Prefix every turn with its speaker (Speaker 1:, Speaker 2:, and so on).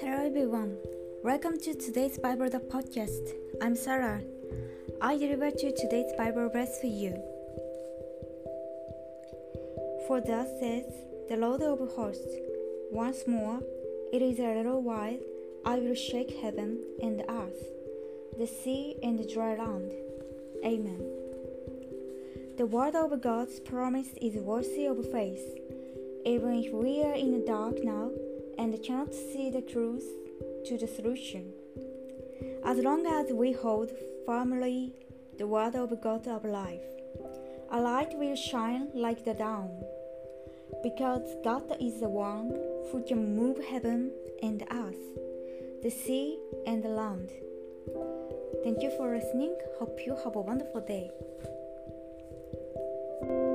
Speaker 1: Hello everyone. Welcome to today's Bible the podcast. I'm Sarah. I deliver to today's Bible verse for you. For thus says the Lord of hosts, once more, it is a little while, I will shake heaven and earth, the sea and the dry land. Amen. The word of God's promise is worthy of faith. Even if we are in the dark now and cannot see the truth to the solution. As long as we hold firmly the word of God of life, a light will shine like the dawn. Because God is the one who can move heaven and earth, the sea and the land. Thank you for listening. Hope you have a wonderful day. Thank you.